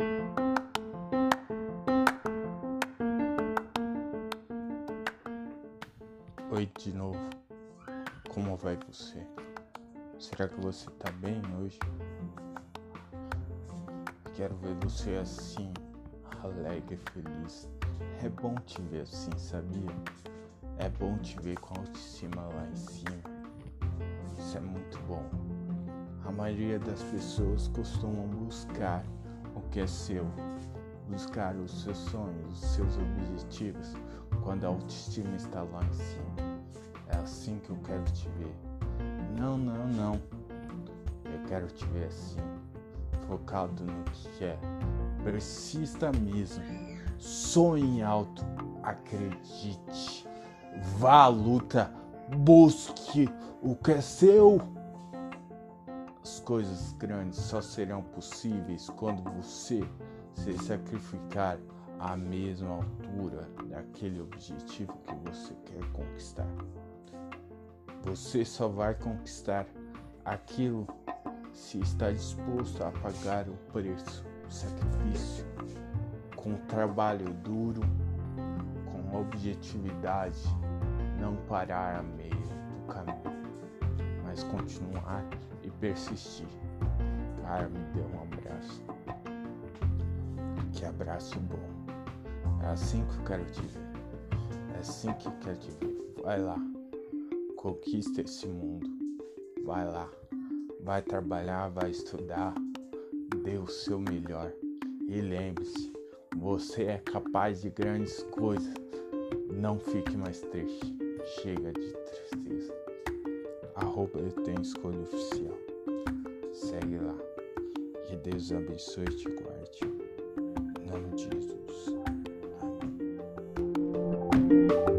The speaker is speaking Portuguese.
Oi de novo, como vai você? Será que você tá bem hoje? Quero ver você assim, alegre e feliz. É bom te ver assim, sabia? É bom te ver com a autoestima lá em cima. Isso é muito bom. A maioria das pessoas costumam buscar o que é seu, buscar os seus sonhos, os seus objetivos, quando a autoestima está lá em cima. É assim que eu quero te ver. Não, não, não. Eu quero te ver assim, focado no que é. Persista mesmo. Sonhe alto. Acredite. Vá à luta. Busque o que é seu. As coisas grandes só serão possíveis quando você se sacrificar à mesma altura daquele objetivo que você quer conquistar. Você só vai conquistar aquilo se está disposto a pagar o preço, o sacrifício, com trabalho duro, com objetividade, não parar a meio do caminho, mas continuar persistir. Cara, me dê um abraço. Que abraço bom. É assim que eu quero te ver. É assim que eu quero te ver. Vai lá. Conquista esse mundo. Vai lá. Vai trabalhar, vai estudar. Dê o seu melhor. E lembre-se, você é capaz de grandes coisas. Não fique mais triste. Chega de roupa eu tenho escolha oficial. Segue lá. Que Deus abençoe e te guarde. Em nome de Jesus. Amém.